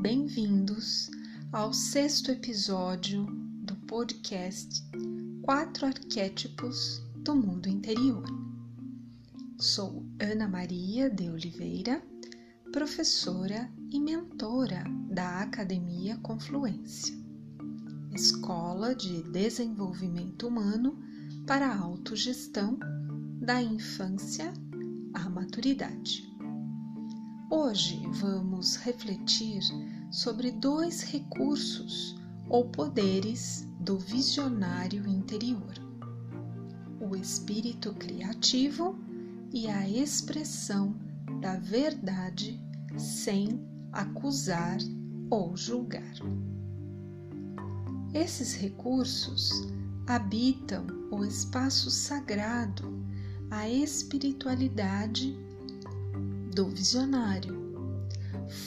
bem-vindos ao sexto episódio do podcast Quatro Arquétipos do Mundo Interior. Sou Ana Maria de Oliveira, professora e mentora da Academia Confluência, Escola de Desenvolvimento Humano para a Autogestão da Infância à Maturidade. Hoje vamos refletir sobre dois recursos ou poderes do visionário interior: o espírito criativo e a expressão da verdade sem acusar ou julgar. Esses recursos habitam o espaço sagrado, a espiritualidade do visionário,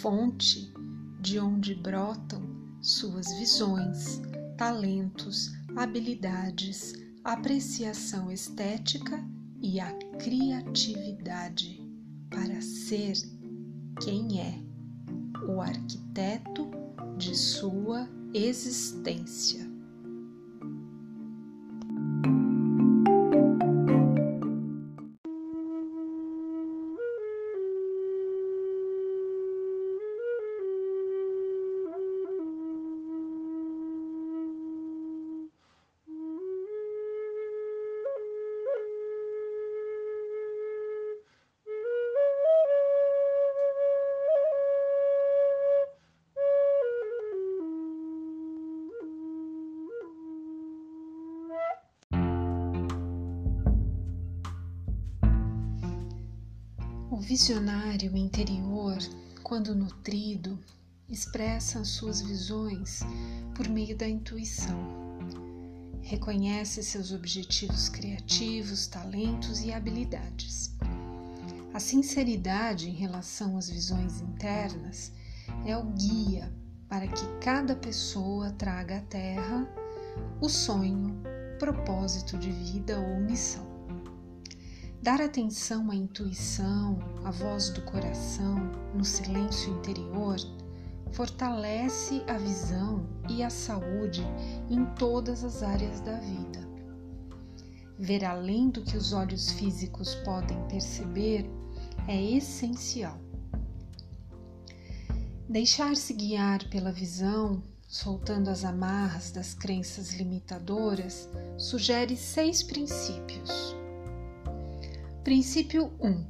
fonte de onde brotam suas visões, talentos, habilidades, apreciação estética e a criatividade para ser quem é, o arquiteto de sua existência. Visionário interior, quando nutrido, expressa suas visões por meio da intuição. Reconhece seus objetivos criativos, talentos e habilidades. A sinceridade em relação às visões internas é o guia para que cada pessoa traga à Terra o sonho, propósito de vida ou missão. Dar atenção à intuição, à voz do coração, no silêncio interior, fortalece a visão e a saúde em todas as áreas da vida. Ver além do que os olhos físicos podem perceber é essencial. Deixar-se guiar pela visão, soltando as amarras das crenças limitadoras, sugere seis princípios Princípio 1: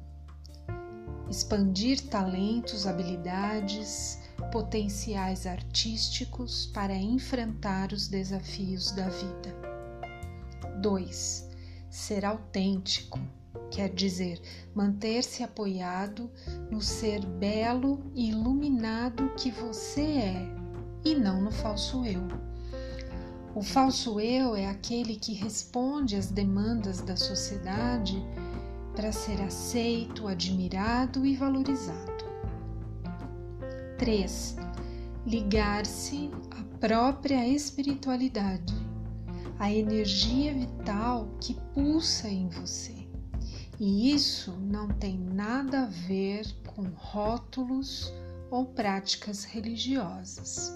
Expandir talentos, habilidades, potenciais artísticos para enfrentar os desafios da vida. 2. Ser autêntico, quer dizer, manter-se apoiado no ser belo e iluminado que você é e não no falso eu. O falso eu é aquele que responde às demandas da sociedade para ser aceito, admirado e valorizado. 3. Ligar-se à própria espiritualidade, à energia vital que pulsa em você. E isso não tem nada a ver com rótulos ou práticas religiosas.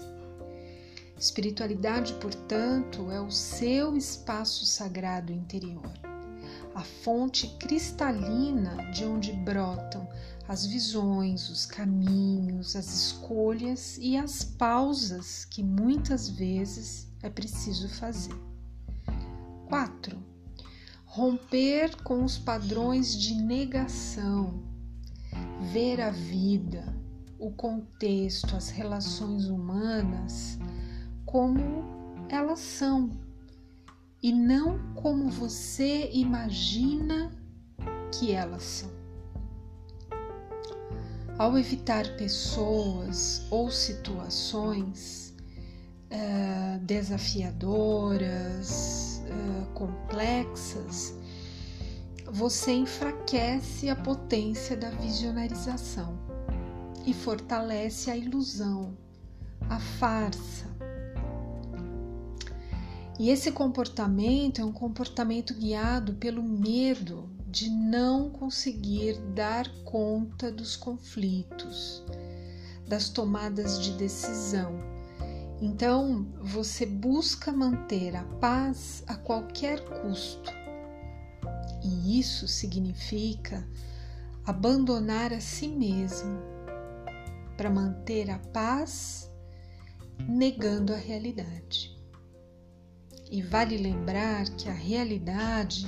Espiritualidade, portanto, é o seu espaço sagrado interior a fonte cristalina de onde brotam as visões, os caminhos, as escolhas e as pausas que muitas vezes é preciso fazer. 4. Romper com os padrões de negação, ver a vida, o contexto, as relações humanas como elas são e não como você imagina que elas são. Ao evitar pessoas ou situações uh, desafiadoras, uh, complexas, você enfraquece a potência da visionarização e fortalece a ilusão, a farsa, e esse comportamento é um comportamento guiado pelo medo de não conseguir dar conta dos conflitos, das tomadas de decisão. Então, você busca manter a paz a qualquer custo. E isso significa abandonar a si mesmo para manter a paz, negando a realidade. E vale lembrar que a realidade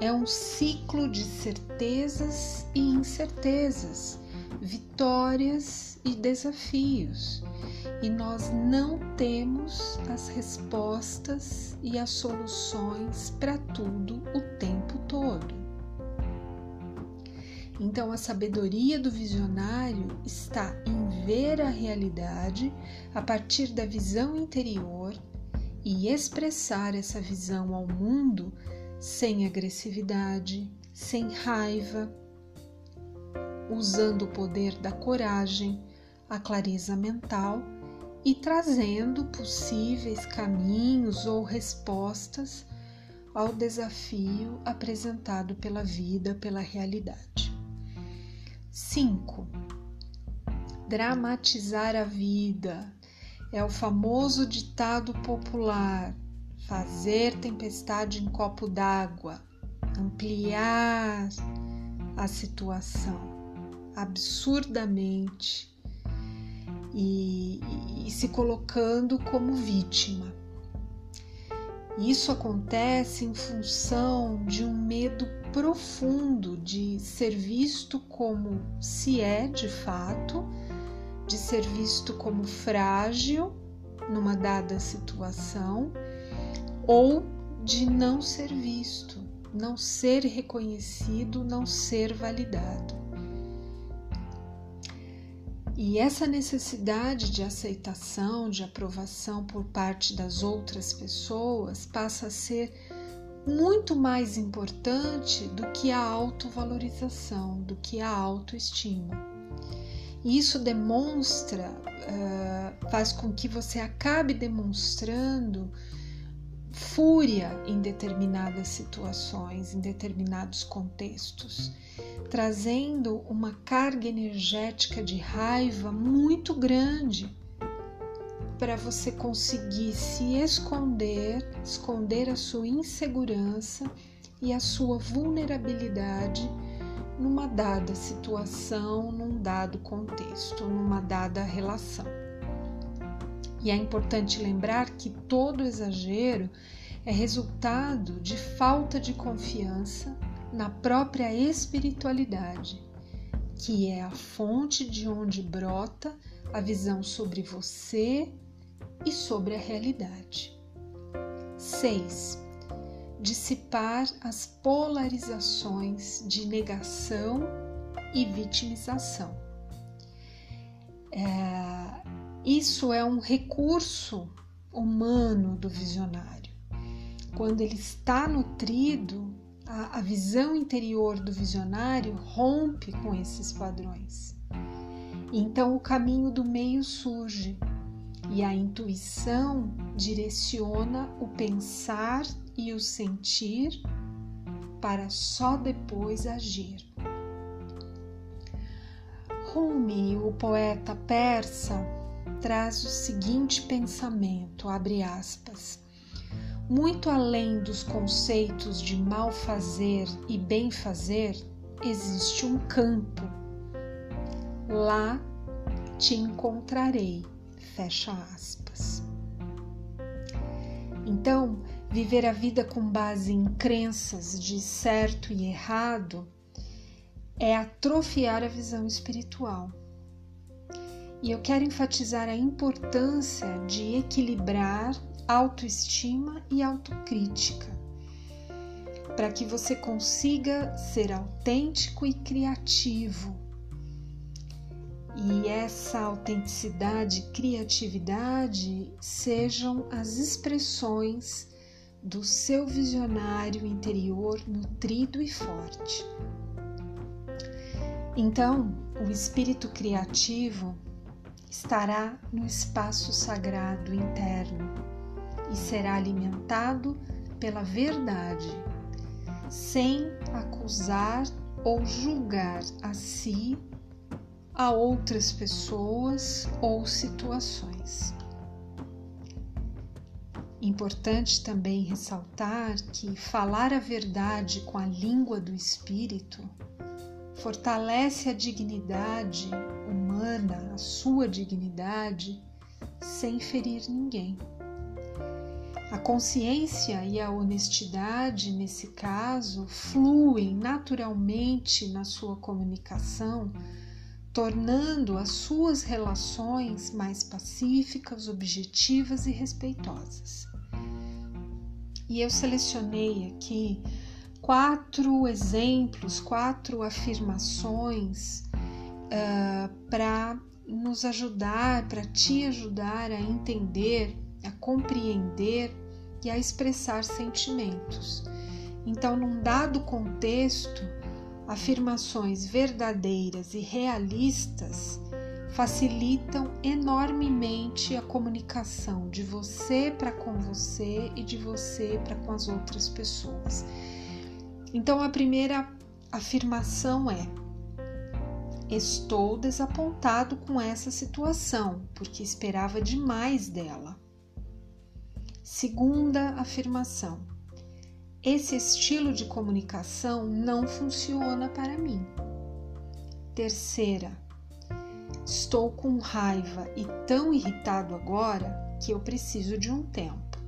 é um ciclo de certezas e incertezas, vitórias e desafios, e nós não temos as respostas e as soluções para tudo o tempo todo. Então, a sabedoria do visionário está em ver a realidade a partir da visão interior e expressar essa visão ao mundo sem agressividade, sem raiva, usando o poder da coragem, a clareza mental e trazendo possíveis caminhos ou respostas ao desafio apresentado pela vida, pela realidade. 5. Dramatizar a vida é o famoso ditado popular: fazer tempestade em copo d'água, ampliar a situação absurdamente e, e, se colocando como vítima. Isso acontece em função de um medo profundo de ser visto como se é de fato, de ser visto como frágil numa dada situação ou de não ser visto, não ser reconhecido, não ser validado. E essa necessidade de aceitação, de aprovação por parte das outras pessoas passa a ser muito mais importante do que a autovalorização, do que a autoestima. E isso demonstra, uh, faz com que você acabe demonstrando fúria em determinadas situações, em determinados contextos, trazendo uma carga energética de raiva muito grande para você conseguir se esconder, esconder a sua insegurança e a sua vulnerabilidade numa dada situação, num dado contexto, numa dada relação. E é importante lembrar que todo exagero é resultado de falta de confiança na própria espiritualidade, que é a fonte de onde brota a visão sobre você e sobre a realidade. 6. Dissipar as polarizações de negação e vitimização. É, isso é um recurso humano do visionário. Quando ele está nutrido, a, a visão interior do visionário rompe com esses padrões. Então o caminho do meio surge e a intuição direciona o pensar e o sentir para só depois agir. Rumi, o poeta persa, traz o seguinte pensamento, abre aspas, muito além dos conceitos de mal fazer e bem fazer, existe um campo. Lá te encontrarei Fecha aspas. Então, viver a vida com base em crenças de certo e errado é atrofiar a visão espiritual. E eu quero enfatizar a importância de equilibrar autoestima e autocrítica, para que você consiga ser autêntico e criativo e essa autenticidade e criatividade sejam as expressões do seu visionário interior nutrido e forte. Então, o espírito criativo estará no espaço sagrado interno e será alimentado pela verdade, sem acusar ou julgar a si a outras pessoas ou situações. Importante também ressaltar que falar a verdade com a língua do espírito fortalece a dignidade humana, a sua dignidade, sem ferir ninguém. A consciência e a honestidade, nesse caso, fluem naturalmente na sua comunicação, tornando as suas relações mais pacíficas, objetivas e respeitosas. E eu selecionei aqui quatro exemplos, quatro afirmações uh, para nos ajudar, para te ajudar a entender a compreender e a expressar sentimentos. Então, num dado contexto, afirmações verdadeiras e realistas facilitam enormemente a comunicação de você para com você e de você para com as outras pessoas. Então, a primeira afirmação é: Estou desapontado com essa situação, porque esperava demais dela. Segunda afirmação: esse estilo de comunicação não funciona para mim. Terceira: estou com raiva e tão irritado agora que eu preciso de um tempo.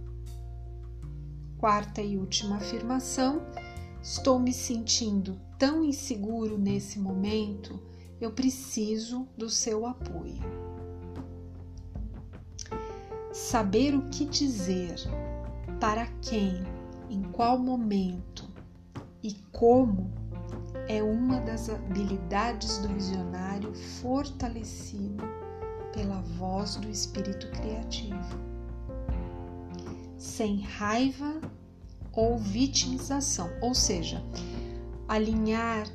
Quarta e última afirmação: estou me sentindo tão inseguro nesse momento, eu preciso do seu apoio. Saber o que dizer, para quem, em qual momento e como é uma das habilidades do visionário fortalecido pela voz do espírito criativo. Sem raiva ou vitimização, ou seja, alinhar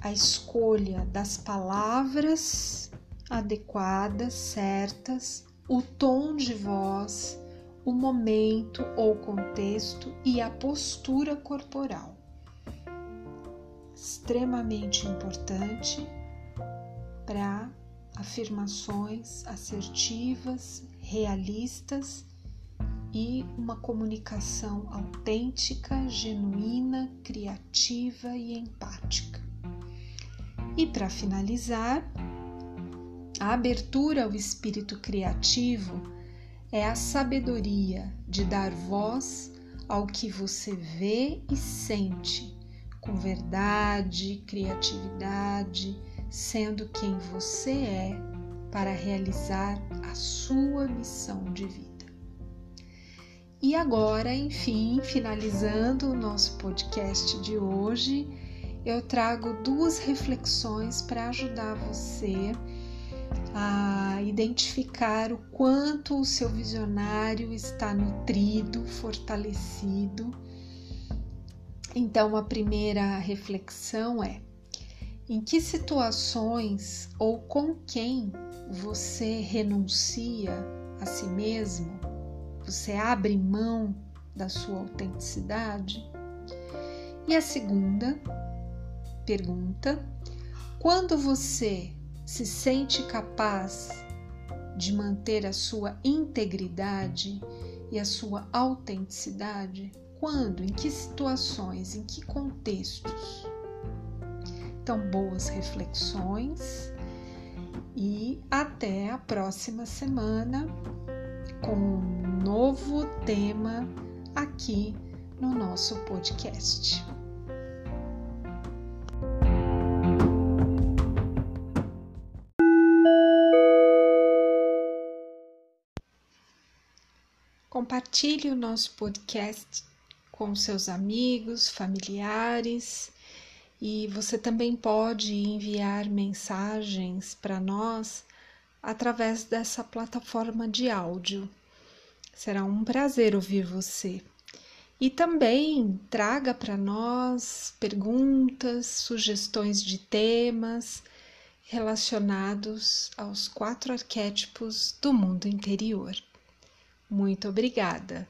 a escolha das palavras adequadas, certas, o tom de voz, o momento ou contexto e a postura corporal. Extremamente importante para afirmações assertivas, realistas e uma comunicação autêntica, genuína, criativa e empática. E para finalizar, a abertura ao espírito criativo é a sabedoria de dar voz ao que você vê e sente, com verdade, criatividade, sendo quem você é para realizar a sua missão de vida. E agora, enfim, finalizando o nosso podcast de hoje, eu trago duas reflexões para ajudar você a identificar o quanto o seu visionário está nutrido, fortalecido. Então, a primeira reflexão é: em que situações ou com quem você renuncia a si mesmo? Você abre mão da sua autenticidade? E a segunda pergunta: quando você se sente capaz de manter a sua integridade e a sua autenticidade? Quando? Em que situações? Em que contextos? Então, boas reflexões e até a próxima semana com um novo tema aqui no nosso podcast. Compartilhe o nosso podcast com seus amigos, familiares e você também pode enviar mensagens para nós através dessa plataforma de áudio. Será um prazer ouvir você. E também traga para nós perguntas, sugestões de temas relacionados aos quatro arquétipos do mundo interior. Muito obrigada!